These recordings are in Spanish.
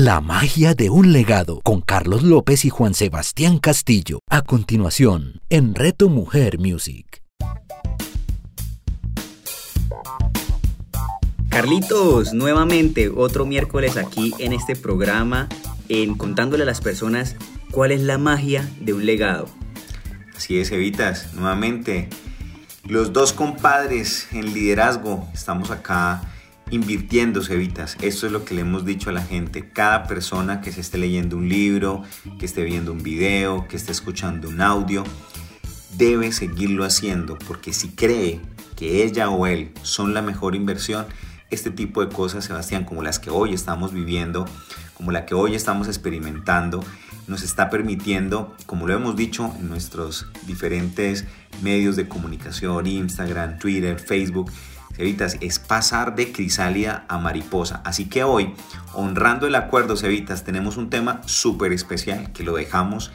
La magia de un legado con Carlos López y Juan Sebastián Castillo. A continuación, en Reto Mujer Music. Carlitos, nuevamente otro miércoles aquí en este programa, en contándole a las personas cuál es la magia de un legado. Así es, Evitas, nuevamente los dos compadres en liderazgo, estamos acá invirtiendo, Evitas. Esto es lo que le hemos dicho a la gente. Cada persona que se esté leyendo un libro, que esté viendo un video, que esté escuchando un audio, debe seguirlo haciendo porque si cree que ella o él son la mejor inversión, este tipo de cosas, Sebastián, como las que hoy estamos viviendo, como la que hoy estamos experimentando, nos está permitiendo, como lo hemos dicho en nuestros diferentes medios de comunicación, Instagram, Twitter, Facebook, Cevitas, es pasar de crisálida a mariposa. Así que hoy, honrando el acuerdo, Cevitas, tenemos un tema súper especial que lo dejamos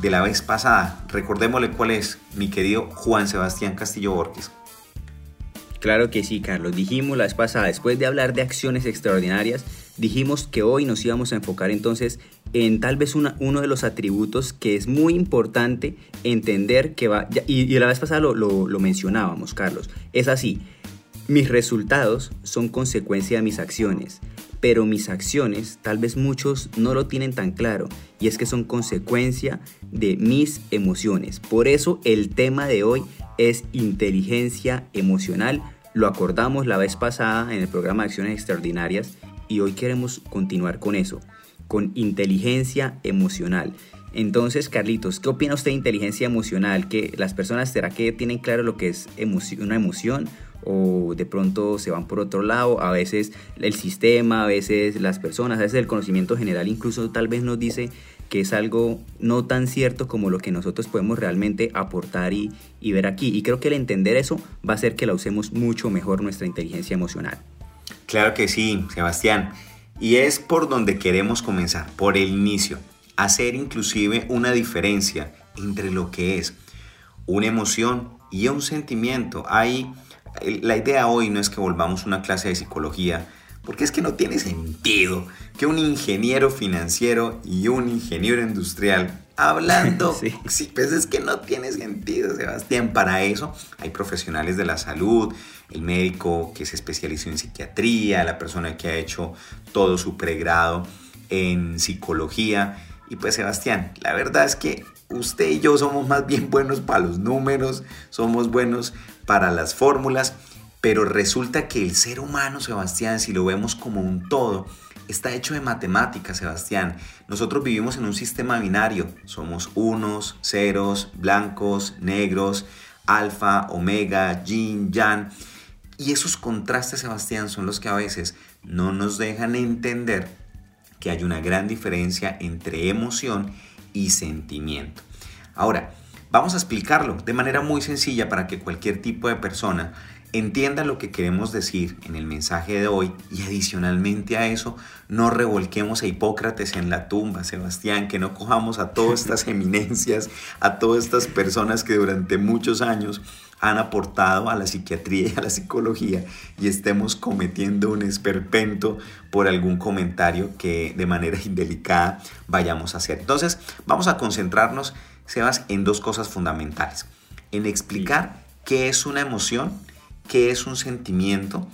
de la vez pasada. Recordémosle cuál es, mi querido Juan Sebastián Castillo Borges. Claro que sí, Carlos. Dijimos la vez pasada, después de hablar de acciones extraordinarias, dijimos que hoy nos íbamos a enfocar entonces en tal vez uno de los atributos que es muy importante entender que va, y, la vez pasada lo, lo mencionábamos, Carlos, es así, mis resultados son consecuencia de mis acciones, pero mis acciones tal vez muchos no lo tienen tan claro y es que son consecuencia de mis emociones. Por eso el tema de hoy es inteligencia emocional. Lo acordamos la vez pasada en el programa de Acciones Extraordinarias y hoy queremos continuar con eso, con inteligencia emocional. Entonces, Carlitos, ¿qué opina usted de inteligencia emocional? ¿Que las personas será que tienen claro lo que es una emoción o de pronto se van por otro lado? A veces el sistema, a veces las personas, a veces el conocimiento general incluso tal vez nos dice que es algo no tan cierto como lo que nosotros podemos realmente aportar y, y ver aquí. Y creo que el entender eso va a hacer que la usemos mucho mejor nuestra inteligencia emocional. Claro que sí, Sebastián. Y es por donde queremos comenzar, por el inicio. Hacer inclusive una diferencia entre lo que es una emoción y un sentimiento. Hay, la idea hoy no es que volvamos a una clase de psicología, porque es que no tiene sentido que un ingeniero financiero y un ingeniero industrial hablando. sí. sí, pues es que no tiene sentido, Sebastián. Para eso hay profesionales de la salud, el médico que se especializó en psiquiatría, la persona que ha hecho todo su pregrado en psicología. Y pues Sebastián, la verdad es que usted y yo somos más bien buenos para los números, somos buenos para las fórmulas, pero resulta que el ser humano, Sebastián, si lo vemos como un todo, está hecho de matemáticas, Sebastián. Nosotros vivimos en un sistema binario. Somos unos, ceros, blancos, negros, alfa, omega, yin, yang. Y esos contrastes, Sebastián, son los que a veces no nos dejan entender que hay una gran diferencia entre emoción y sentimiento. Ahora, vamos a explicarlo de manera muy sencilla para que cualquier tipo de persona entienda lo que queremos decir en el mensaje de hoy y adicionalmente a eso no revolquemos a Hipócrates en la tumba, Sebastián, que no cojamos a todas estas eminencias, a todas estas personas que durante muchos años han aportado a la psiquiatría y a la psicología y estemos cometiendo un esperpento por algún comentario que de manera indelicada vayamos a hacer. Entonces, vamos a concentrarnos, Sebas, en dos cosas fundamentales. En explicar qué es una emoción qué es un sentimiento,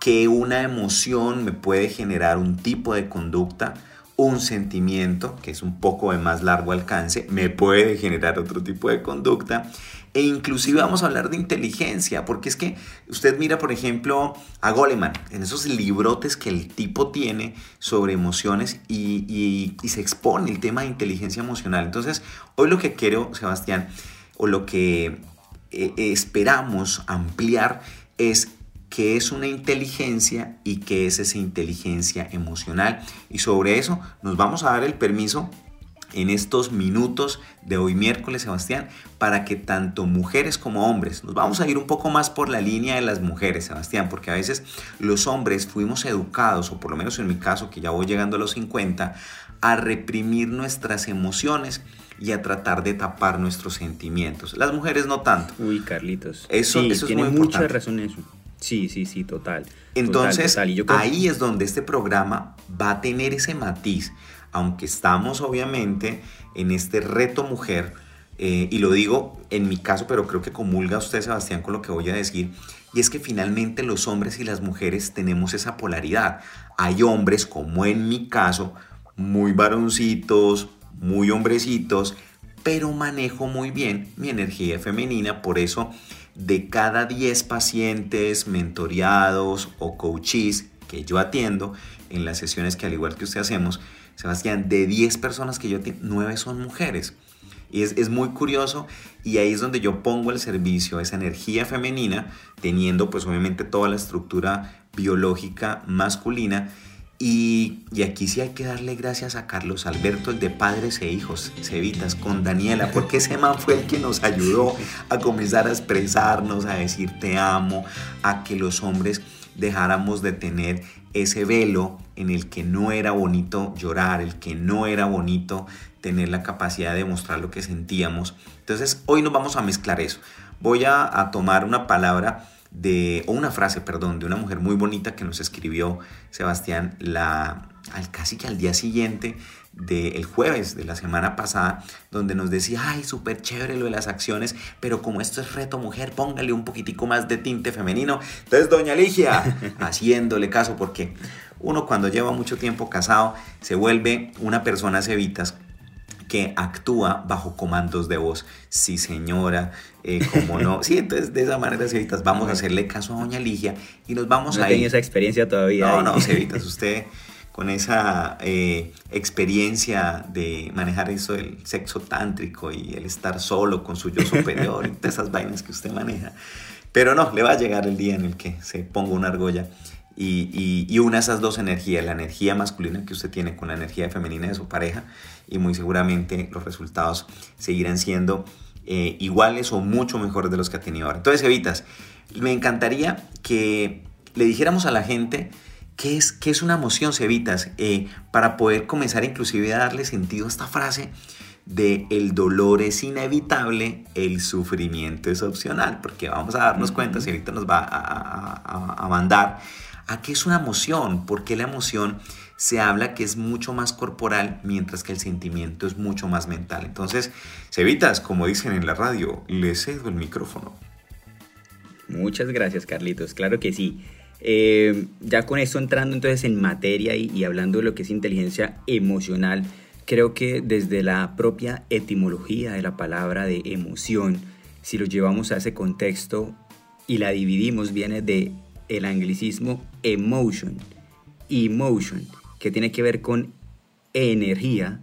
que una emoción me puede generar un tipo de conducta, un sentimiento, que es un poco de más largo alcance, me puede generar otro tipo de conducta. E inclusive vamos a hablar de inteligencia, porque es que usted mira, por ejemplo, a Goleman, en esos librotes que el tipo tiene sobre emociones y, y se expone el tema de inteligencia emocional. Entonces, hoy lo que quiero, Sebastián, o lo que eh, esperamos ampliar es qué es una inteligencia y qué es esa inteligencia emocional. Y sobre eso nos vamos a dar el permiso en estos minutos de hoy miércoles, Sebastián, para que tanto mujeres como hombres, nos vamos a ir un poco más por la línea de las mujeres, Sebastián, porque a veces los hombres fuimos educados, o por lo menos en mi caso, que ya voy llegando a los 50, a reprimir nuestras emociones y a tratar de tapar nuestros sentimientos. Las mujeres no tanto. Uy, Carlitos. Eso, sí, eso tiene es muy mucha importante. razón eso. Sí, sí, sí, total. Entonces, ahí es donde este programa va a tener ese matiz, aunque estamos obviamente en este reto mujer, eh, y lo digo en mi caso, pero creo que comulga usted, Sebastián, con lo que voy a decir, y es que finalmente los hombres y las mujeres tenemos esa polaridad. Hay hombres, como en mi caso, muy varoncitos, muy hombrecitos, pero manejo muy bien mi energía femenina, por eso de cada 10 pacientes mentoreados o coaches que yo atiendo en las sesiones que al igual que usted hacemos, Sebastián, de 10 personas que yo atiendo, 9 son mujeres. Y es, es, muy curioso y ahí es donde yo pongo el servicio, esa energía femenina, teniendo pues obviamente toda la estructura biológica masculina y, aquí sí hay que darle gracias a Carlos Alberto, el de Padres e Hijos, Cevitas, con Daniela, porque ese man fue el que nos ayudó a comenzar a expresarnos, a decir te amo, a que los hombres dejáramos de tener ese velo en el que no era bonito llorar, el que no era bonito tener la capacidad de mostrar lo que sentíamos. Entonces hoy nos vamos a mezclar eso. Voy a, tomar una palabra de, o una frase, perdón, de una mujer muy bonita que nos escribió Sebastián la, al, casi que al día siguiente del jueves de la semana pasada, donde nos decía, ay, súper chévere lo de las acciones, pero como esto es reto mujer, póngale un poquitico más de tinte femenino. Entonces, doña Ligia, haciéndole caso, porque uno cuando lleva mucho tiempo casado se vuelve una persona cevitas que actúa bajo comandos de voz. Sí, señora, eh, como no. Sí, entonces de esa manera, Cevitas, vamos a hacerle caso a Doña Ligia y nos vamos no a ir. esa experiencia todavía. No, no, Cevitas, usted con esa eh, experiencia de manejar eso del sexo tántrico y el estar solo con su yo superior y todas esas vainas que usted maneja. Pero no, le va a llegar el día en el que se ponga una argolla y, y, una de esas dos energías, la energía masculina que usted tiene con la energía femenina de su pareja y muy seguramente los resultados seguirán siendo eh, iguales o mucho mejores de los que ha tenido ahora. Entonces, Evitas, me encantaría que le dijéramos a la gente qué es, qué es una emoción, Cevitas, eh, para poder comenzar inclusive a darle sentido a esta frase de el dolor es inevitable, el sufrimiento es opcional, porque vamos a darnos cuenta, si ahorita nos va a, a mandar ¿A qué es una emoción? Porque la emoción se habla que es mucho más corporal, mientras que el sentimiento es mucho más mental. Entonces, Cevitas, como dicen en la radio, le cedo el micrófono. Muchas gracias, Carlitos. Claro que sí. Eh, ya con esto entrando entonces en materia y, y hablando de lo que es inteligencia emocional, creo que desde la propia etimología de la palabra de emoción, si lo llevamos a ese contexto y la dividimos, viene de el anglicismo emotion, emotion, que tiene que ver con energía,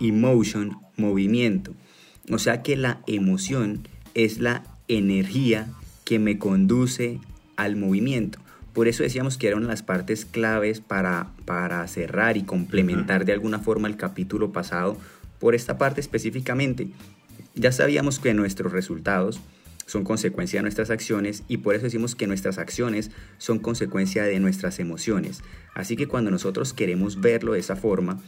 emotion, movimiento. O sea que la emoción es la energía que me conduce al movimiento. Por eso decíamos que eran las partes claves para, para cerrar y complementar de alguna forma el capítulo pasado por esta parte específicamente. Ya sabíamos que nuestros resultados son consecuencia de nuestras acciones y por eso decimos que nuestras acciones son consecuencia de nuestras emociones. Así que cuando nosotros queremos verlo de esa forma,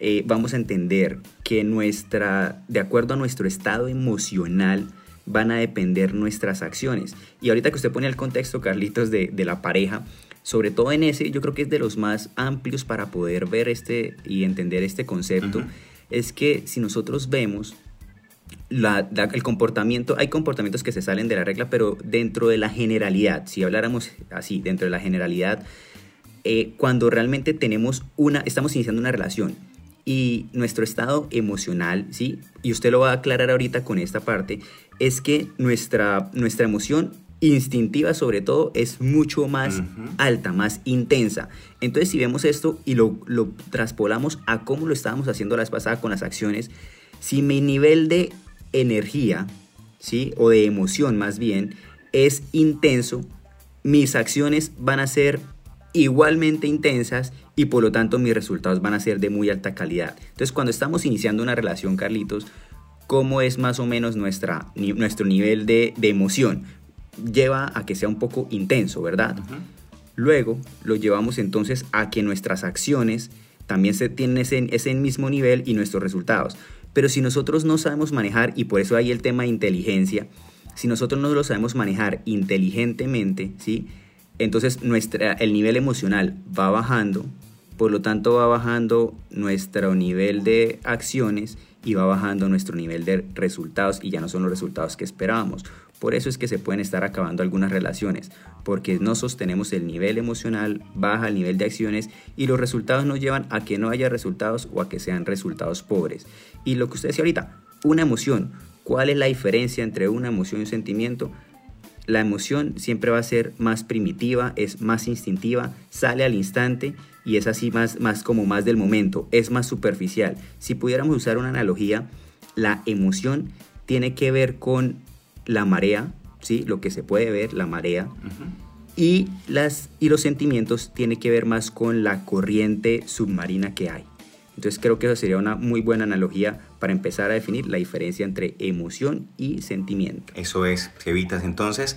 eh, vamos a entender que nuestra, de acuerdo a nuestro estado emocional, van a depender nuestras acciones. Y ahorita que usted pone el contexto, Carlitos, de, de la pareja, sobre todo en ese, yo creo que es de los más amplios para poder ver este y entender este concepto, es que si nosotros vemos el comportamiento, hay comportamientos que se salen de la regla, pero dentro de la generalidad, si habláramos así, dentro de la generalidad, eh, cuando realmente tenemos una, estamos iniciando una relación y nuestro estado emocional, ¿sí? Y usted lo va a aclarar ahorita con esta parte, es que nuestra, nuestra emoción instintiva sobre todo es mucho más alta, más intensa. Entonces si vemos esto y lo, lo traspolamos a cómo lo estábamos haciendo la vez pasada con las acciones, si mi nivel de energía, ¿sí? O de emoción más bien, es intenso, mis acciones van a ser igualmente intensas y por lo tanto mis resultados van a ser de muy alta calidad. Entonces cuando estamos iniciando una relación, Carlitos, ¿cómo es más o menos nuestra, nuestro nivel de, emoción? Lleva a que sea un poco intenso, ¿verdad? Luego lo llevamos entonces a que nuestras acciones también se tienen ese, ese mismo nivel y nuestros resultados. Pero si nosotros no sabemos manejar, y por eso hay el tema de inteligencia, si nosotros no lo sabemos manejar inteligentemente, ¿sí? entonces nuestra, el nivel emocional va bajando, por lo tanto va bajando nuestro nivel de acciones y va bajando nuestro nivel de resultados y ya no son los resultados que esperábamos. Por eso es que se pueden estar acabando algunas relaciones, porque no sostenemos el nivel emocional, baja el nivel de acciones y los resultados nos llevan a que no haya resultados o a que sean resultados pobres. Y lo que usted decía ahorita, una emoción, ¿cuál es la diferencia entre una emoción y un sentimiento? La emoción siempre va a ser más primitiva, es más instintiva, sale al instante y es así más, más como más del momento, es más superficial. Si pudiéramos usar una analogía, la emoción tiene que ver con la marea, ¿sí? lo que se puede ver, la marea, y, las, y los sentimientos tiene que ver más con la corriente submarina que hay. Entonces creo que eso sería una muy buena analogía para empezar a definir la diferencia entre emoción y sentimiento. Eso es, Cevitas. Entonces,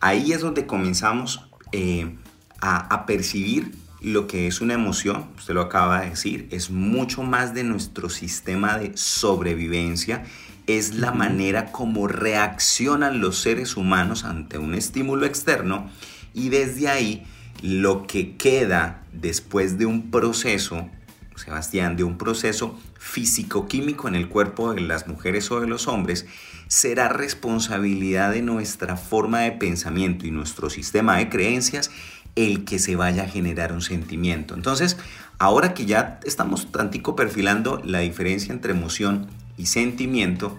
ahí es donde comenzamos eh, a, a percibir lo que es una emoción, usted lo acaba de decir, es mucho más de nuestro sistema de sobrevivencia, es la manera como reaccionan los seres humanos ante un estímulo externo y desde ahí lo que queda después de un proceso, Sebastián, de un proceso físico-químico en el cuerpo de las mujeres o de los hombres, será responsabilidad de nuestra forma de pensamiento y nuestro sistema de creencias el que se vaya a generar un sentimiento. Entonces, ahora que ya estamos tantico perfilando la diferencia entre emoción y sentimiento,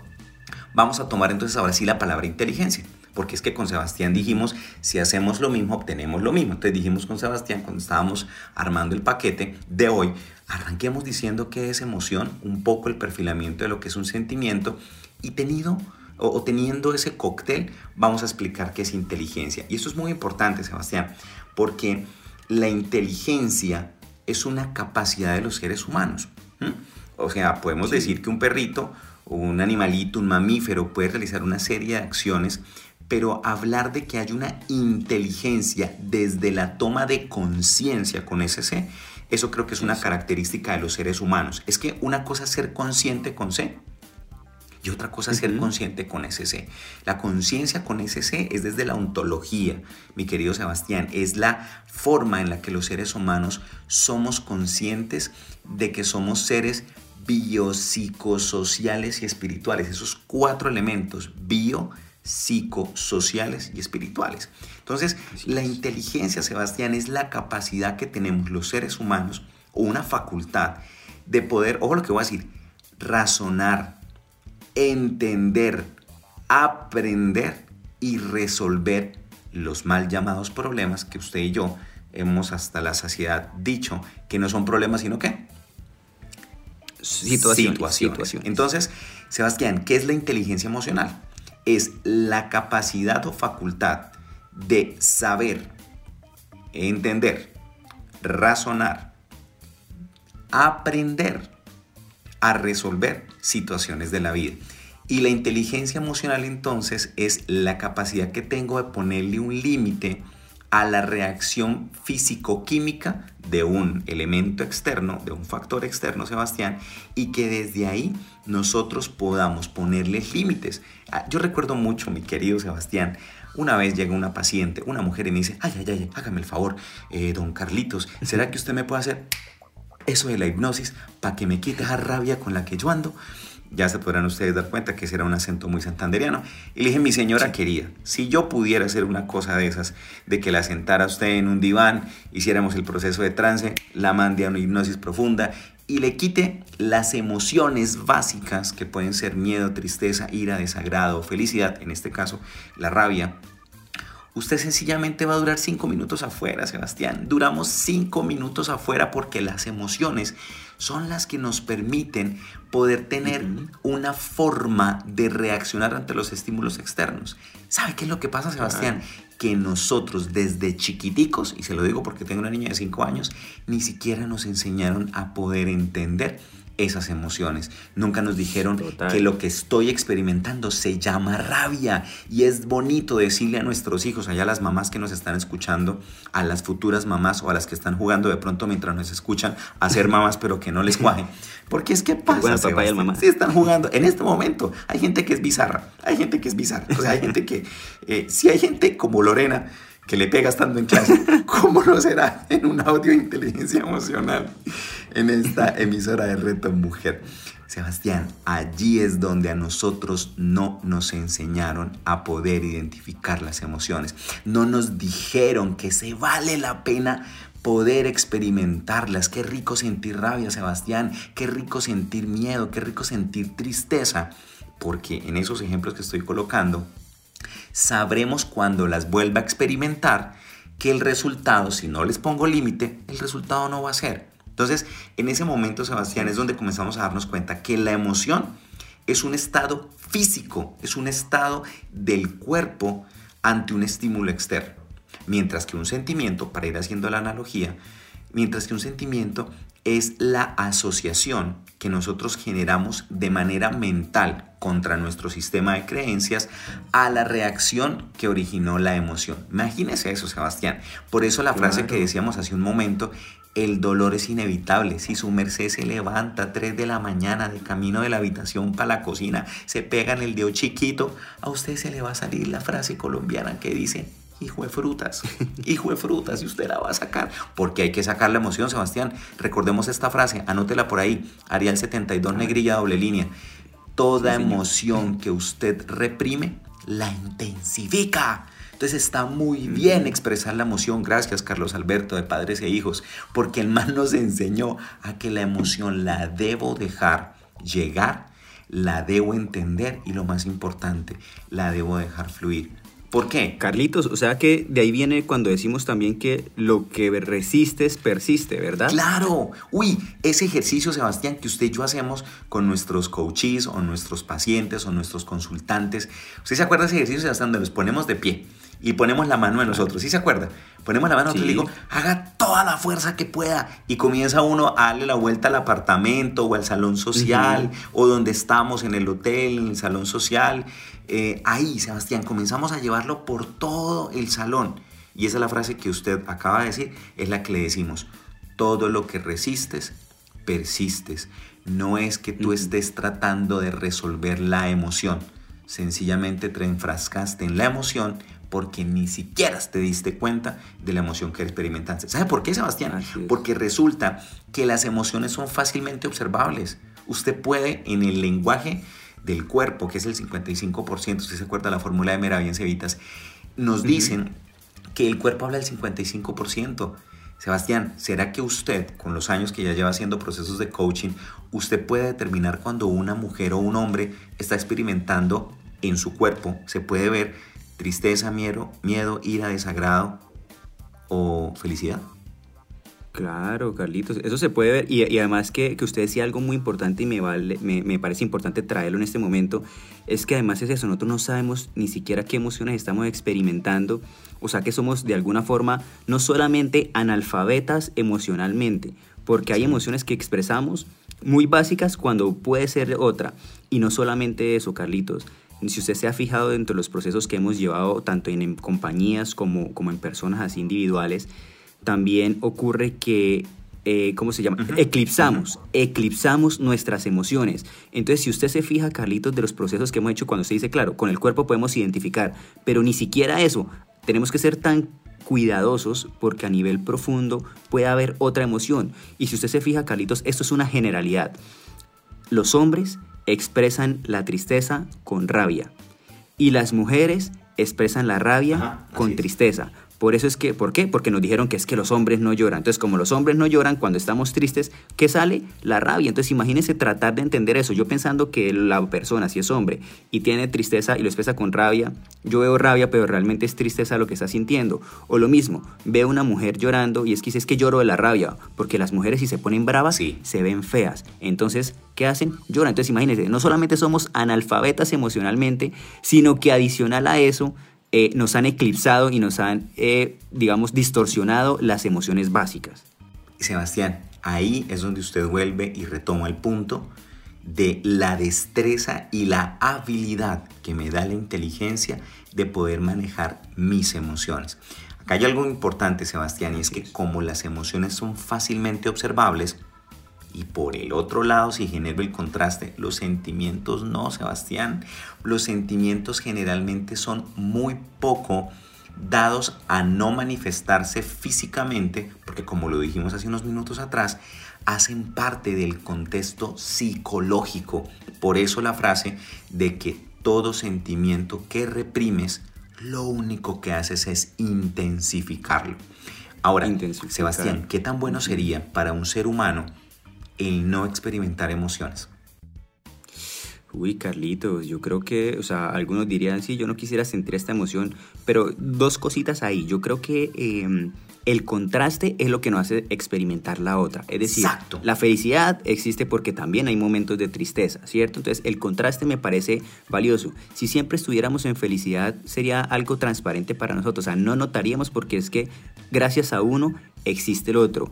vamos a tomar entonces ahora sí la palabra inteligencia. Porque es que con Sebastián dijimos, si hacemos lo mismo, obtenemos lo mismo. Entonces dijimos con Sebastián cuando estábamos armando el paquete de hoy, arranquemos diciendo qué es emoción, un poco el perfilamiento de lo que es un sentimiento y tenido o, teniendo ese cóctel, vamos a explicar qué es inteligencia. Y eso es muy importante, Sebastián, porque la inteligencia es una capacidad de los seres humanos. O sea, podemos decir que un perrito, un animalito, un mamífero puede realizar una serie de acciones, pero hablar de que hay una inteligencia desde la toma de conciencia con ese C, eso creo que es una característica de los seres humanos. Es que una cosa es ser consciente con C y otra cosa es ser consciente con ese C. La conciencia con ese C es desde la ontología, mi querido Sebastián, es la forma en la que los seres humanos somos conscientes de que somos seres biopsicosociales y espirituales. Esos cuatro elementos, bio, psicosociales y espirituales. Entonces, la inteligencia, Sebastián, es la capacidad que tenemos los seres humanos, o una facultad de poder, ojo lo que voy a decir, razonar, entender, aprender y resolver los mal llamados problemas que usted y yo hemos hasta la saciedad dicho que no son problemas, sino que situaciones. Entonces, Sebastián, ¿qué es la inteligencia emocional? Es la capacidad o facultad de saber, entender, razonar, aprender a resolver situaciones de la vida. Y la inteligencia emocional entonces es la capacidad que tengo de ponerle un límite a la reacción físico-química de un elemento externo, de un factor externo, Sebastián, y que desde ahí nosotros podamos ponerles límites. Ah, yo recuerdo mucho, mi querido Sebastián, una vez llega una paciente, una mujer, y me dice, ay, ay, ay, hágame el favor, eh, don Carlitos, ¿será que usted me puede hacer eso de la hipnosis para que me quite esa rabia con la que yo ando? Ya se podrán ustedes dar cuenta que ese era un acento muy santanderiano. Y le dije, mi señora quería, si yo pudiera hacer una cosa de esas, de que la sentara usted en un diván, hiciéramos el proceso de trance, la mande a una hipnosis profunda y le quite las emociones básicas que pueden ser miedo, tristeza, ira, desagrado, felicidad, en este caso la rabia, Usted sencillamente va a durar cinco minutos afuera, Sebastián. Duramos cinco minutos afuera porque las emociones son las que nos permiten poder tener una forma de reaccionar ante los estímulos externos. ¿Sabe qué es lo que pasa, Sebastián? Que nosotros desde chiquiticos, y se lo digo porque tengo una niña de cinco años, ni siquiera nos enseñaron a poder entender esas emociones. Nunca nos dijeron que lo que estoy experimentando se llama rabia y es bonito decirle a nuestros hijos, allá a las mamás que nos están escuchando, a las futuras mamás o a las que están jugando de pronto mientras nos escuchan a ser mamás pero que no les cuajen. Porque es que pasa, bueno, papá y mamá. Sí están jugando. En este momento hay gente que es bizarra, hay gente que es bizarra. O sea, hay gente que, eh, si hay gente como Lorena, que le pega estando en clase, ¿cómo no será en un audio de inteligencia emocional en esta emisora de Reto Mujer? Sebastián, allí es donde a nosotros no nos enseñaron a poder identificar las emociones. No nos dijeron que se vale la pena poder experimentarlas. Qué rico sentir rabia, Sebastián. Qué rico sentir miedo. Qué rico sentir tristeza. Porque en esos ejemplos que estoy colocando, sabremos cuando las vuelva a experimentar que el resultado, si no les pongo límite, el resultado no va a ser. Entonces, en ese momento, Sebastián, es donde comenzamos a darnos cuenta que la emoción es un estado físico, es un estado del cuerpo ante un estímulo externo. Mientras que un sentimiento, para ir haciendo la analogía, mientras que un sentimiento es la asociación que nosotros generamos de manera mental contra nuestro sistema de creencias a la reacción que originó la emoción. Imagínese eso, Sebastián. Por eso la frase que decíamos hace un momento, el dolor es inevitable. Si su merced se levanta a 3 de la mañana de camino de la habitación para la cocina, se pega en el dedo chiquito, a usted se le va a salir la frase colombiana que dice, hijo de frutas, hijo de frutas, y usted la va a sacar, porque hay que sacar la emoción, Sebastián. Recordemos esta frase, anótela por ahí, Arial 72, negrilla, doble línea. Toda emoción que usted reprime, la intensifica. Entonces está muy bien expresar la emoción, gracias Carlos Alberto, de Padres e Hijos, porque el man nos enseñó a que la emoción la debo dejar llegar, la debo entender y lo más importante, la debo dejar fluir. ¿Por qué? Carlitos, o sea que de ahí viene cuando decimos también que lo que resistes persiste, ¿verdad? Claro. Uy, ese ejercicio, Sebastián, que usted y yo hacemos con nuestros coaches o nuestros pacientes o nuestros consultantes. ¿Usted se acuerda de ese ejercicio, Sebastián, donde los ponemos de pie? y ponemos la mano en nosotros. ¿Sí se acuerda? Ponemos la mano en nosotros y le digo, haga toda la fuerza que pueda. Y comienza uno a darle la vuelta al apartamento o al salón social o donde estamos en el hotel, en el salón social. Eh, ahí, Sebastián, comenzamos a llevarlo por todo el salón. Y esa es la frase que usted acaba de decir, es la que le decimos. Todo lo que resistes, persistes. No es que tú estés tratando de resolver la emoción. Sencillamente te enfrascaste en la emoción porque ni siquiera te diste cuenta de la emoción que experimentaste. ¿Sabe por qué, Sebastián? Porque resulta que las emociones son fácilmente observables. Usted puede en el lenguaje del cuerpo, que es el 55%, usted se acuerda de la fórmula de Meravian Cevitas, nos dicen que el cuerpo habla del 55%. Sebastián, ¿será que usted, con los años que ya lleva haciendo procesos de coaching, usted puede determinar cuando una mujer o un hombre está experimentando en su cuerpo, se puede ver tristeza, miedo, miedo, ira, desagrado o felicidad? Claro, Carlitos, eso se puede ver. Y, además que, usted decía algo muy importante y me, vale, me, parece importante traerlo en este momento, es que además es eso, nosotros no sabemos ni siquiera qué emociones estamos experimentando, o sea que somos de alguna forma no solamente analfabetas emocionalmente, porque hay emociones que expresamos muy básicas cuando puede ser otra, y no solamente eso, Carlitos, si usted se ha fijado dentro de los procesos que hemos llevado tanto en, compañías como, como en personas así individuales, también ocurre que eh, ¿cómo se llama? Eclipsamos, eclipsamos nuestras emociones. Entonces, si usted se fija, Carlitos, de los procesos que hemos hecho cuando se dice, claro, con el cuerpo podemos identificar, pero ni siquiera eso, tenemos que ser tan cuidadosos porque a nivel profundo puede haber otra emoción. Y si usted se fija, Carlitos, esto es una generalidad. Los hombres expresan la tristeza con rabia y las mujeres expresan la rabia con tristeza. Por eso es que, ¿por qué? Porque nos dijeron que es que los hombres no lloran. Entonces, como los hombres no lloran cuando estamos tristes, ¿qué sale? La rabia. Entonces, imagínense tratar de entender eso. Yo pensando que la persona, si es hombre y tiene tristeza y lo expresa con rabia, yo veo rabia, pero realmente es tristeza lo que está sintiendo. O lo mismo, veo una mujer llorando y es que es que lloro de la rabia, porque las mujeres si se ponen bravas, se ven feas. Entonces, ¿qué hacen? Lloran. Entonces, imagínense, no solamente somos analfabetas emocionalmente, sino que adicional a eso, eh, nos han eclipsado y nos han, eh, digamos, distorsionado las emociones básicas. Sebastián, ahí es donde usted vuelve y retoma el punto de la destreza y la habilidad que me da la inteligencia de poder manejar mis emociones. Acá hay algo importante, Sebastián, y es que como las emociones son fácilmente observables, y por el otro lado, si genero el contraste, los sentimientos no, Sebastián. Los sentimientos generalmente son muy poco dados a no manifestarse físicamente, porque como lo dijimos hace unos minutos atrás, hacen parte del contexto psicológico. Por eso la frase de que todo sentimiento que reprimes, lo único que haces es intensificarlo. Ahora, Sebastián, ¿qué tan bueno sería para un ser humano el no experimentar emociones? Uy, Carlitos, yo creo que, o sea, algunos dirían, sí, yo no quisiera sentir esta emoción, pero dos cositas ahí. Yo creo que em, el contraste es lo que nos hace experimentar la otra. Es decir, la felicidad existe porque también hay momentos de tristeza, ¿cierto? Entonces, el contraste me parece valioso. Si siempre estuviéramos en felicidad, sería algo transparente para nosotros. O sea, no notaríamos porque es que gracias a uno existe el otro.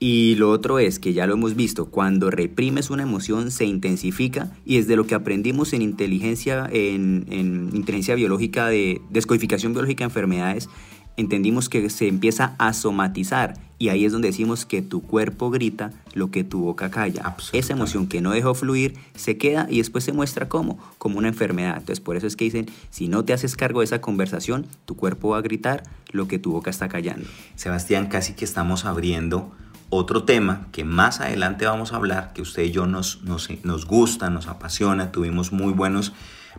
Y lo otro es que ya lo hemos visto, cuando reprimes una emoción se intensifica y es de lo que aprendimos en inteligencia, en, inteligencia biológica de descodificación biológica de enfermedades, entendimos que se empieza a somatizar y ahí es donde decimos que tu cuerpo grita lo que tu boca calla. Esa emoción que no dejó fluir se queda y después se muestra como como una enfermedad. Entonces por eso es que dicen, si no te haces cargo de esa conversación, tu cuerpo va a gritar lo que tu boca está callando. Sebastián, casi que estamos abriendo otro tema que más adelante vamos a hablar, que usted y yo nos, nos, nos gusta, nos apasiona, tuvimos muy buenos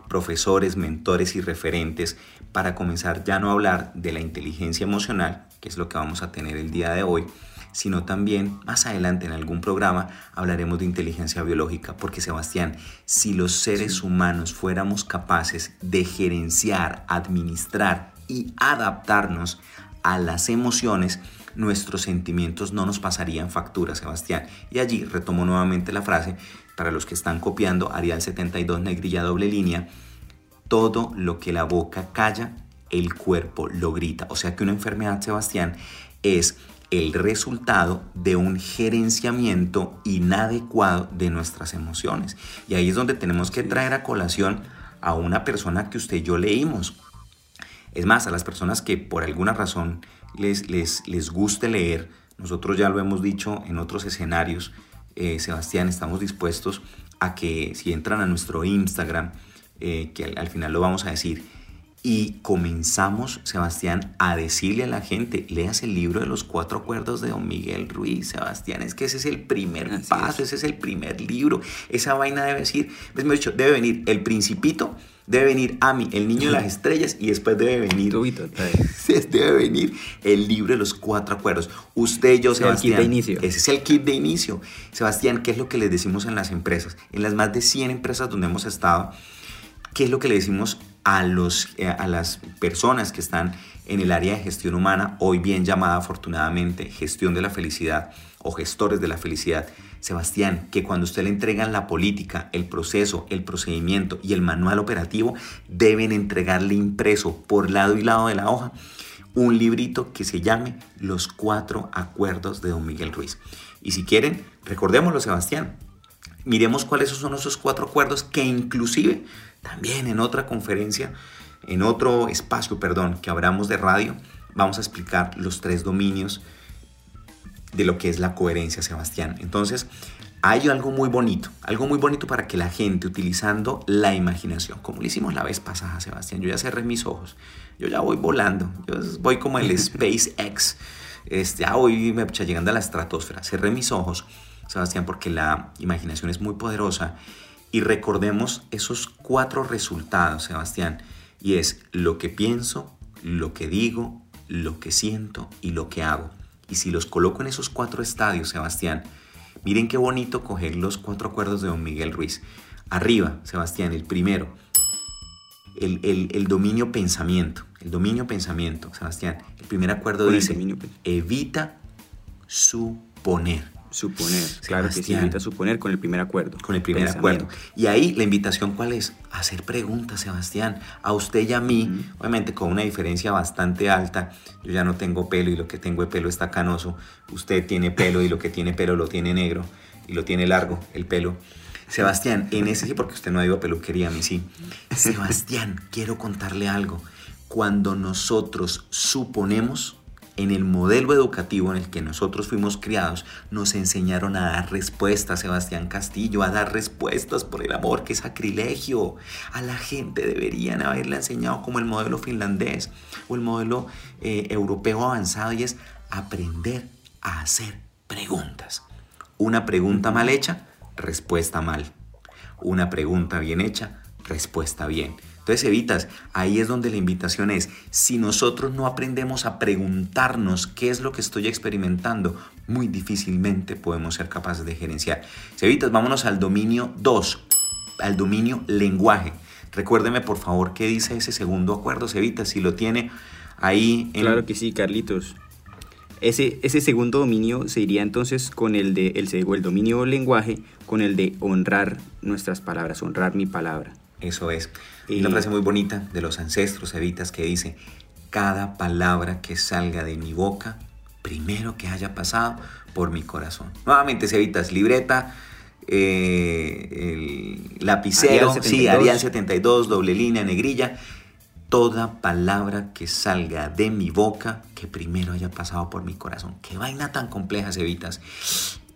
profesores, mentores y referentes para comenzar ya no a hablar de la inteligencia emocional, que es lo que vamos a tener el día de hoy, sino también más adelante en algún programa hablaremos de inteligencia biológica, porque Sebastián, si los seres humanos fuéramos capaces de gerenciar, administrar y adaptarnos a las emociones, nuestros sentimientos no nos pasarían factura, Sebastián. Y allí retomo nuevamente la frase, para los que están copiando, Arial 72, negrilla doble línea, todo lo que la boca calla, el cuerpo lo grita. O sea que una enfermedad, Sebastián, es el resultado de un gerenciamiento inadecuado de nuestras emociones. Y ahí es donde tenemos que traer a colación a una persona que usted y yo leímos. Es más, a las personas que por alguna razón les, les, les guste leer, nosotros ya lo hemos dicho en otros escenarios, eh, Sebastián, estamos dispuestos a que si entran a nuestro Instagram, eh, que al, final lo vamos a decir, y comenzamos, Sebastián, a decirle a la gente, leas el libro de los cuatro acuerdos de don Miguel Ruiz, Sebastián, es que ese es el primer paso, ese es el primer libro, esa vaina debe decir, pues me he dicho, debe venir el principito, debe venir Ami, el niño de las estrellas, y después debe venir. debe venir el libro de los cuatro acuerdos. Usted y yo, Sebastián. El kit de inicio. Ese es el kit de inicio. Sebastián, ¿qué es lo que les decimos en las empresas? En las más de 100 empresas donde hemos estado, ¿qué es lo que le decimos a, los, eh, a las personas que están en el área de gestión humana, hoy bien llamada afortunadamente gestión de la felicidad o gestores de la felicidad? Sebastián, que cuando usted le entregan la política, el proceso, el procedimiento y el manual operativo, deben entregarle impreso por lado y lado de la hoja un librito que se llame Los Cuatro Acuerdos de Don Miguel Ruiz. Y si quieren, recordémoslo, Sebastián. Miremos cuáles son esos cuatro acuerdos que inclusive también en otra conferencia, en otro espacio, perdón, que hablamos de radio, vamos a explicar los tres dominios de lo que es la coherencia, Sebastián. Entonces, hay algo muy bonito, algo muy bonito para que la gente utilizando la imaginación, como lo hicimos la vez pasada, Sebastián, yo ya cerré mis ojos, yo ya voy volando, yo voy como el SpaceX, este, ya voy llegando a la estratosfera, cerré mis ojos, Sebastián, porque la imaginación es muy poderosa y recordemos esos cuatro resultados, Sebastián, y es lo que pienso, lo que digo, lo que siento y lo que hago. Y si los coloco en esos cuatro estadios, Sebastián, miren qué bonito coger los cuatro acuerdos de don Miguel Ruiz. Arriba, Sebastián, el primero, el, dominio pensamiento. El dominio pensamiento, Sebastián. El primer acuerdo dice, evita suponer. Suponer, claro que sí, evita suponer con el primer acuerdo. Con el primer acuerdo. Y ahí la invitación, ¿cuál es? Hacer preguntas, Sebastián. A usted y a mí, obviamente con una diferencia bastante alta. Yo ya no tengo pelo y lo que tengo de pelo está canoso. Usted tiene pelo y lo que tiene pelo lo tiene negro y lo tiene largo, el pelo. Sebastián, en ese sí, porque usted no ha ido a peluquería, a mí sí. Sebastián, quiero contarle algo. Cuando nosotros suponemos, en el modelo educativo en el que nosotros fuimos criados, nos enseñaron a dar respuestas, Sebastián Castillo, a dar respuestas por el amor, que sacrilegio. A la gente deberían haberle enseñado como el modelo finlandés o el modelo eh, europeo avanzado y es aprender a hacer preguntas. Una pregunta mal hecha, respuesta mal. Una pregunta bien hecha, respuesta bien. Entonces evitas, ahí es donde la invitación es, si nosotros no aprendemos a preguntarnos qué es lo que estoy experimentando, muy difícilmente podemos ser capaces de gerenciar. Evitas, vámonos al dominio 2, al dominio lenguaje. Recuérdeme por favor qué dice ese segundo acuerdo, Cevitas, si lo tiene ahí. En... Claro que sí, Carlitos. Ese, ese, segundo dominio se iría entonces con el de el, el dominio lenguaje, con el de honrar nuestras palabras, honrar mi palabra. Eso es. Y una frase muy bonita de los ancestros evitas que dice, cada palabra que salga de mi boca, primero que haya pasado por mi corazón. Nuevamente, Cevitas, libreta, eh, el lapicero, sí, Arial 72, doble línea, negrilla. Toda palabra que salga de mi boca, que primero haya pasado por mi corazón. Qué vaina tan compleja, Cevitas.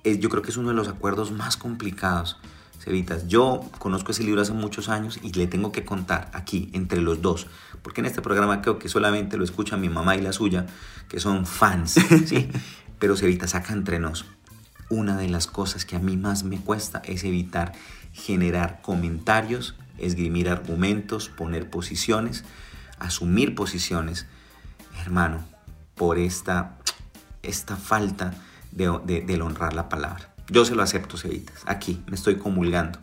yo creo que es uno de los acuerdos más complicados Cevitas, yo conozco ese libro hace muchos años y le tengo que contar aquí, entre los dos, porque en este programa creo que solamente lo escuchan mi mamá y la suya, que son fans, ¿sí? Pero Cevitas, saca entre nos. Una de las cosas que a mí más me cuesta es evitar generar comentarios, esgrimir argumentos, poner posiciones, asumir posiciones, hermano, por esta, esta falta de, de honrar la palabra. Yo se lo acepto, Cevitas. Aquí me estoy comulgando.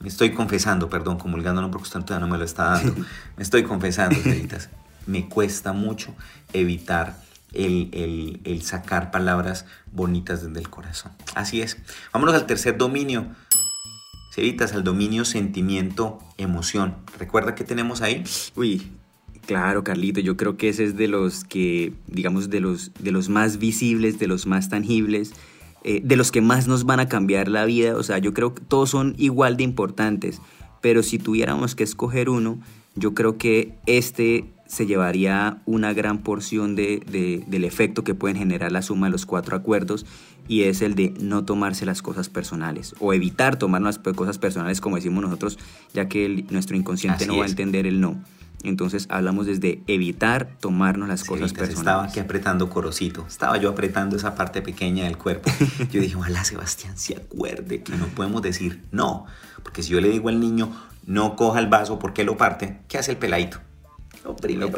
Me estoy confesando, perdón, comulgando no porque usted no me lo está dando. Me estoy confesando, Cevitas. Me cuesta mucho evitar el, el, sacar palabras bonitas desde el corazón. Así es. Vámonos al tercer dominio. Cevitas, al dominio sentimiento, emoción. ¿Recuerda qué tenemos ahí? Uy, Claro, Carlito, yo creo que ese es de los que, digamos, de los, de los más visibles, de los más tangibles, eh, de los que más nos van a cambiar la vida. O sea, yo creo que todos son igual de importantes, pero si tuviéramos que escoger uno, yo creo que este se llevaría una gran porción de, del efecto que pueden generar la suma de los cuatro acuerdos y es el de no tomarse las cosas personales o evitar tomar las cosas personales como decimos nosotros, ya que nuestro inconsciente no va a entender el no. Entonces hablamos desde evitar tomarnos las cosas personales. Estaba aquí apretando corocito, estaba yo apretando esa parte pequeña del cuerpo. Yo dije, ojalá Sebastián se acuerde que no podemos decir no, porque si yo le digo al niño, no coja el vaso porque lo parte, ¿qué hace el peladito? Lo primero,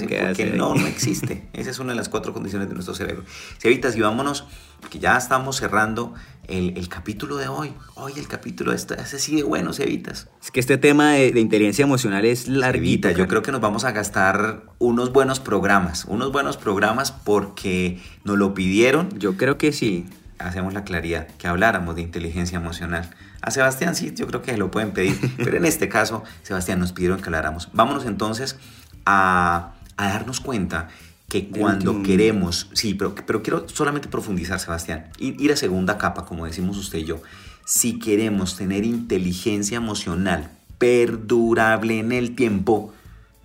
que, hace, porque no, no existe. Esa es una de las cuatro condiciones de nuestro cerebro. Si evitas y vámonos, porque ya estamos cerrando el, capítulo de hoy. Hoy el capítulo este, ese sigue bueno, Cevitas. Es que este tema de, inteligencia emocional es larguito. yo creo que nos vamos a gastar unos buenos programas, unos buenos programas porque nos lo pidieron. Yo creo que sí. Hacemos la claridad, que habláramos de inteligencia emocional. A Sebastián sí, yo creo que lo pueden pedir, pero en este caso, Sebastián nos pidieron que habláramos. Vámonos entonces a, darnos cuenta que cuando queremos, sí, pero, pero quiero solamente profundizar, Sebastián, ir, ir a segunda capa, como decimos usted y yo, si queremos tener inteligencia emocional perdurable en el tiempo,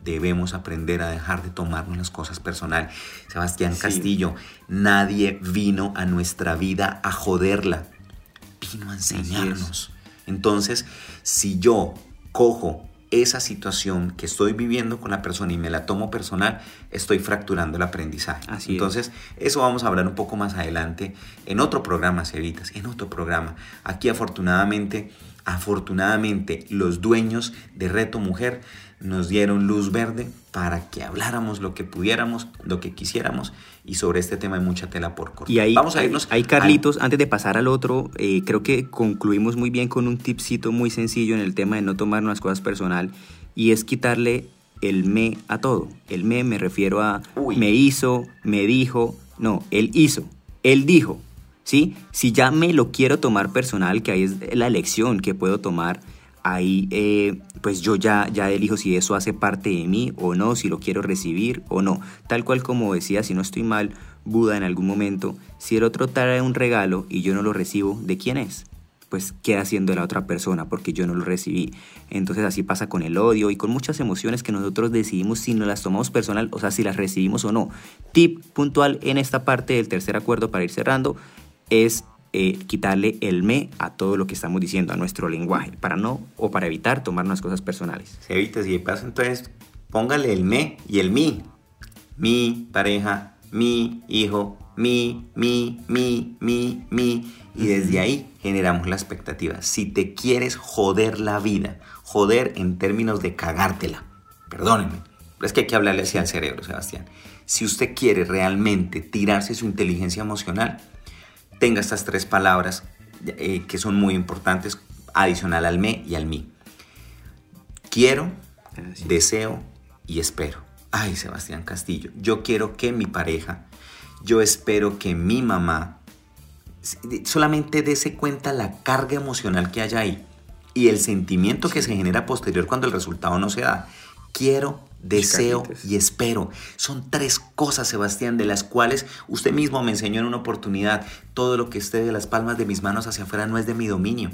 debemos aprender a dejar de tomarnos las cosas personal. Sebastián Castillo, nadie vino a nuestra vida a joderla, vino a enseñarnos. Entonces, si yo cojo esa situación que estoy viviendo con la persona y me la tomo personal, estoy fracturando el aprendizaje. Así Entonces, eso vamos a hablar un poco más adelante en otro programa, Cevitas, en otro programa. Aquí afortunadamente, afortunadamente, los dueños de Reto Mujer nos dieron luz verde para que habláramos lo que pudiéramos, lo que quisiéramos y sobre este tema hay mucha tela por cortar. Y ahí, Vamos a irnos. Ahí, Carlitos, antes de pasar al otro, eh, creo que concluimos muy bien con un tipcito muy sencillo en el tema de no tomar las cosas personal y es quitarle el me a todo. El me me refiero a me hizo, me dijo, no, él hizo, él dijo. ¿Sí? Si ya me lo quiero tomar personal, que ahí es la elección que puedo tomar, ahí eh, pues yo ya, ya elijo si eso hace parte de mí o no, si lo quiero recibir o no. Tal cual como decía, si no estoy mal, Buda en algún momento, si el otro trae un regalo y yo no lo recibo, ¿de quién es? pues queda siendo la otra persona porque yo no lo recibí. Entonces así pasa con el odio y con muchas emociones que nosotros decidimos si nos las tomamos personal, o sea, si las recibimos o no. Tip puntual en esta parte del tercer acuerdo para ir cerrando es eh, quitarle el me a todo lo que estamos diciendo, a nuestro lenguaje, para no o para evitar tomar unas cosas personales. Se evita, si pasa entonces póngale el me y el mi. Mi pareja, mi hijo, mi, mi, mi, mi, mi. Y desde ahí generamos la expectativa. Si te quieres joder la vida, joder en términos de cagártela, perdónenme, pero es que hay que hablarle así al cerebro, Sebastián. Si usted quiere realmente tirarse su inteligencia emocional, tenga estas tres palabras eh, que son muy importantes, adicional al me y al mi. Quiero, deseo y espero. Ay, Sebastián Castillo, yo quiero que mi pareja, yo espero que mi mamá, solamente dése cuenta la carga emocional que haya ahí y el sentimiento que se genera posterior cuando el resultado no se da. Quiero, deseo y espero. Son tres cosas, Sebastián, de las cuales usted mismo me enseñó en una oportunidad. Todo lo que esté de las palmas de mis manos hacia afuera no es de mi dominio.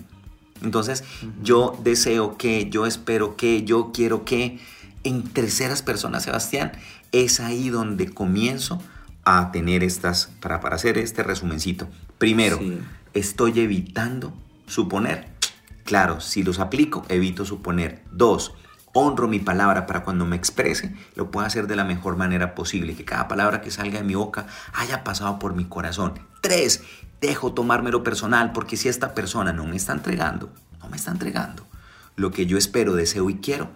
Entonces, yo deseo que, yo espero que, yo quiero que, en terceras personas, Sebastián, es ahí donde comienzo a tener estas, para, para hacer este resumencito. Primero, estoy evitando suponer. Claro, si los aplico, evito suponer. Dos, honro mi palabra para cuando me exprese, lo pueda hacer de la mejor manera posible, que cada palabra que salga de mi boca haya pasado por mi corazón. Tres, dejo tomármelo personal, porque si esta persona no me está entregando, no me está entregando lo que yo espero, deseo y quiero,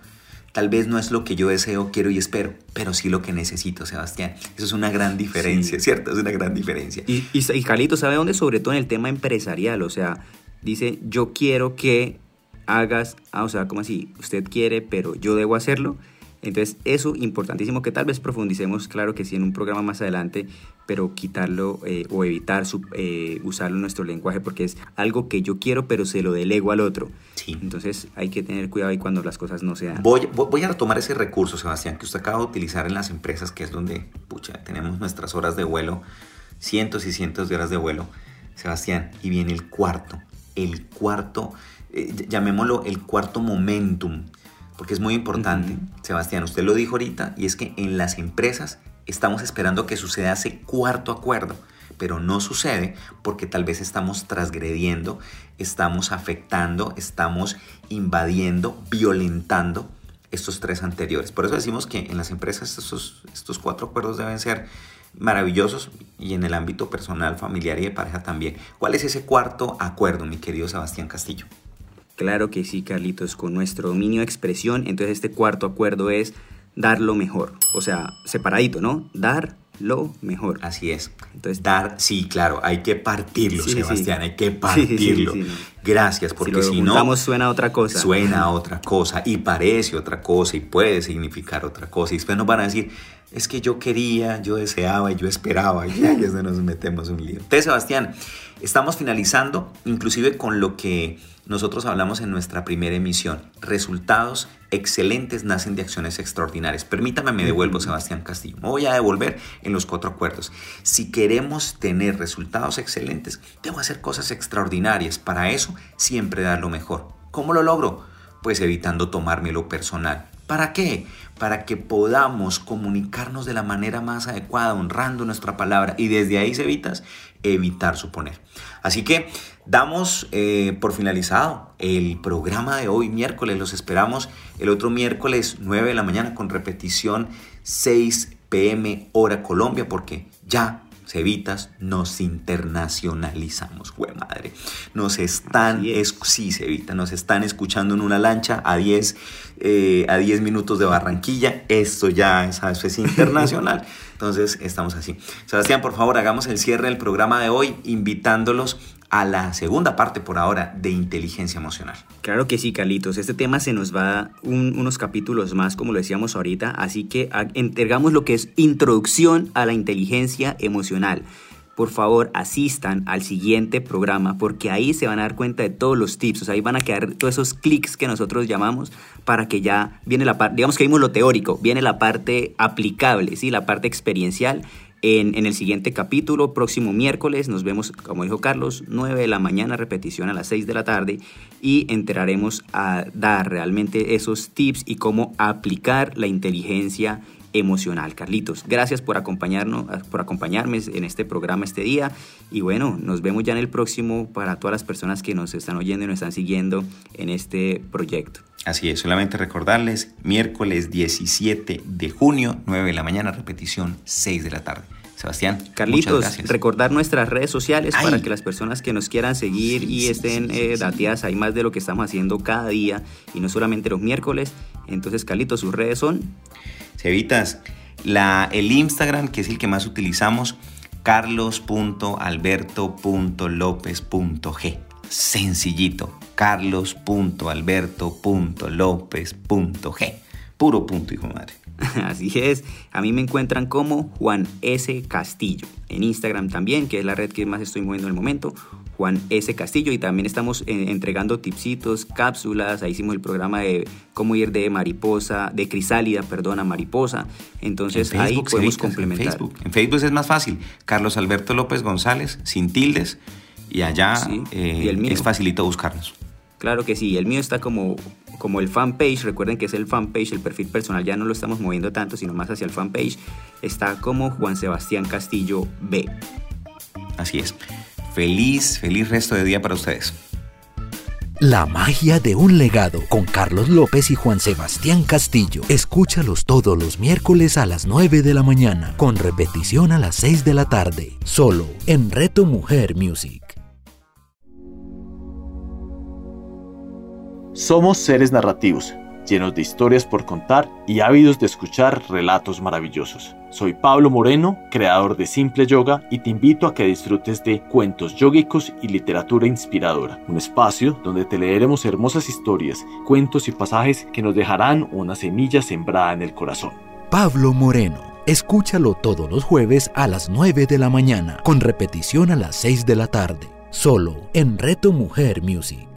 Tal vez no es lo que yo deseo, quiero y espero, pero sí lo que necesito, Sebastián. Eso es una gran diferencia, ¿cierto? Es una gran diferencia. Y, y, Calito, ¿sabe dónde? Sobre todo en el tema empresarial. O sea, dice, yo quiero que hagas, ah, o sea, como así, usted quiere, pero yo debo hacerlo. Entonces, eso importantísimo que tal vez profundicemos, claro que sí, en un programa más adelante, pero quitarlo eh, o evitar su, eh, usarlo en nuestro lenguaje porque es algo que yo quiero, pero se lo delego al otro. Sí. Entonces, hay que tener cuidado ahí cuando las cosas no se dan. Voy, voy a retomar ese recurso, Sebastián, que usted acaba de utilizar en las empresas, que es donde, pucha, tenemos nuestras horas de vuelo, cientos y cientos de horas de vuelo, Sebastián, y viene el cuarto, el cuarto, eh, llamémoslo el cuarto momentum porque es muy importante. Sebastián, usted lo dijo ahorita, y es que en las empresas estamos esperando que suceda ese cuarto acuerdo, pero no sucede porque tal vez estamos transgrediendo, estamos afectando, estamos invadiendo, violentando estos tres anteriores. Por eso decimos que en las empresas estos, estos cuatro acuerdos deben ser maravillosos y en el ámbito personal, familiar y de pareja también. ¿Cuál es ese cuarto acuerdo, mi querido Sebastián Castillo? Claro que sí, Carlitos, con nuestro dominio de expresión, entonces este cuarto acuerdo es dar lo mejor, o sea, separadito, ¿no? Dar lo mejor. Así es. Entonces, dar, sí, claro, hay que partirlo, Sebastián, hay que partirlo. Gracias, porque si, no suena otra cosa. Suena otra cosa y parece otra cosa y puede significar otra cosa. Y después nos van a decir, es que yo quería, yo deseaba y yo esperaba. Y ya es nos metemos un lío. Entonces, Sebastián, estamos finalizando, inclusive con lo que nosotros hablamos en nuestra primera emisión. Resultados excelentes nacen de acciones extraordinarias. Permítame, me devuelvo, Sebastián Castillo. Me voy a devolver en los cuatro acuerdos. Si queremos tener resultados excelentes, debo hacer cosas extraordinarias. Para eso, siempre dar lo mejor. ¿Cómo lo logro? Pues evitando tomármelo personal. ¿Para qué? Para que podamos comunicarnos de la manera más adecuada, honrando nuestra palabra. Y desde ahí, se evitas, evitar suponer. Así que damos eh, por finalizado el programa de hoy, miércoles. Los esperamos el otro miércoles 9 de la mañana con repetición 6 pm hora Colombia porque ya Cevitas, nos internacionalizamos, güey madre. Nos están, es. sí, Cevita, nos están escuchando en una lancha a 10, eh, a 10 minutos de Barranquilla. Esto ya es, es internacional. Entonces, estamos así. Sebastián, por favor, hagamos el cierre del programa de hoy, invitándolos a la segunda parte por ahora de inteligencia emocional. Claro que sí, Carlitos. Este tema se nos va unos capítulos más, como lo decíamos ahorita, así que entregamos lo que es introducción a la inteligencia emocional. Por favor, asistan al siguiente programa porque ahí se van a dar cuenta de todos los tips, o sea, ahí van a quedar todos esos clics que nosotros llamamos para que ya viene la parte, digamos que vimos lo teórico, viene la parte aplicable, ¿sí? la parte experiencial en, el siguiente capítulo, próximo miércoles, nos vemos, como dijo Carlos, 9 de la mañana, repetición a las 6 de la tarde y enteraremos a dar realmente esos tips y cómo aplicar la inteligencia emocional. Carlitos, gracias por acompañarnos, por acompañarme en este programa este día y bueno, nos vemos ya en el próximo para todas las personas que nos están oyendo y nos están siguiendo en este proyecto. Así es, solamente recordarles, miércoles 17 de junio, 9 de la mañana, repetición 6 de la tarde. Sebastián. Carlitos, recordar nuestras redes sociales para que las personas que nos quieran seguir y estén eh, dateadas ahí más de lo que estamos haciendo cada día y no solamente los miércoles. Entonces, Carlitos, sus redes son. Cevitas, la, el Instagram, que es el que más utilizamos, carlos.alberto.lopez.g. Sencillito, carlos.alberto.lopez.g. Puro punto, hijo madre. Así es, a mí me encuentran como Juan S. Castillo. En Instagram también, que es la red que más estoy moviendo en el momento, Juan S. Castillo. Y también estamos eh, entregando tipsitos, cápsulas. Ahí hicimos el programa de cómo ir de mariposa, de crisálida, perdón, a mariposa. Entonces ahí podemos complementar. En Facebook. en Facebook es más fácil. Carlos Alberto López González, sin tildes. Y allá eh, es facilito buscarnos. Claro que sí, el mío está como, como el fanpage, recuerden que es el fanpage, el perfil personal ya no lo estamos moviendo tanto, sino más hacia el fanpage, está como Juan Sebastián Castillo B. Así es. Feliz, feliz resto de día para ustedes. La magia de un legado con Carlos López y Juan Sebastián Castillo. Escúchalos todos los miércoles a las 9 de la mañana, con repetición a las 6 de la tarde, solo en Reto Mujer Music. Somos seres narrativos, llenos de historias por contar y ávidos de escuchar relatos maravillosos. Soy Pablo Moreno, creador de Simple Yoga, y te invito a que disfrutes de cuentos yógicos y literatura inspiradora, un espacio donde te leeremos hermosas historias, cuentos y pasajes que nos dejarán una semilla sembrada en el corazón. Pablo Moreno. Escúchalo todos los jueves a las 9 de la mañana, con repetición a las 6 de la tarde, solo en Reto Mujer Music.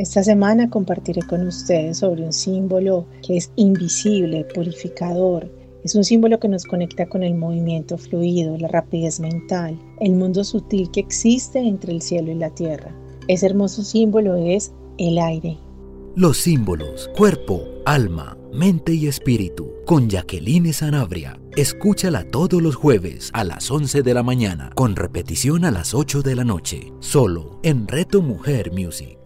Esta semana compartiré con ustedes sobre un símbolo que es invisible, purificador. Es un símbolo que nos conecta con el movimiento fluido, la rapidez mental, el mundo sutil que existe entre el cielo y la tierra. Ese hermoso símbolo es el aire. Los símbolos, cuerpo, alma, mente y espíritu, con Jacqueline Sanabria. Escúchala todos los jueves a las 11 de la mañana, con repetición a las 8 de la noche, solo en Reto Mujer Music.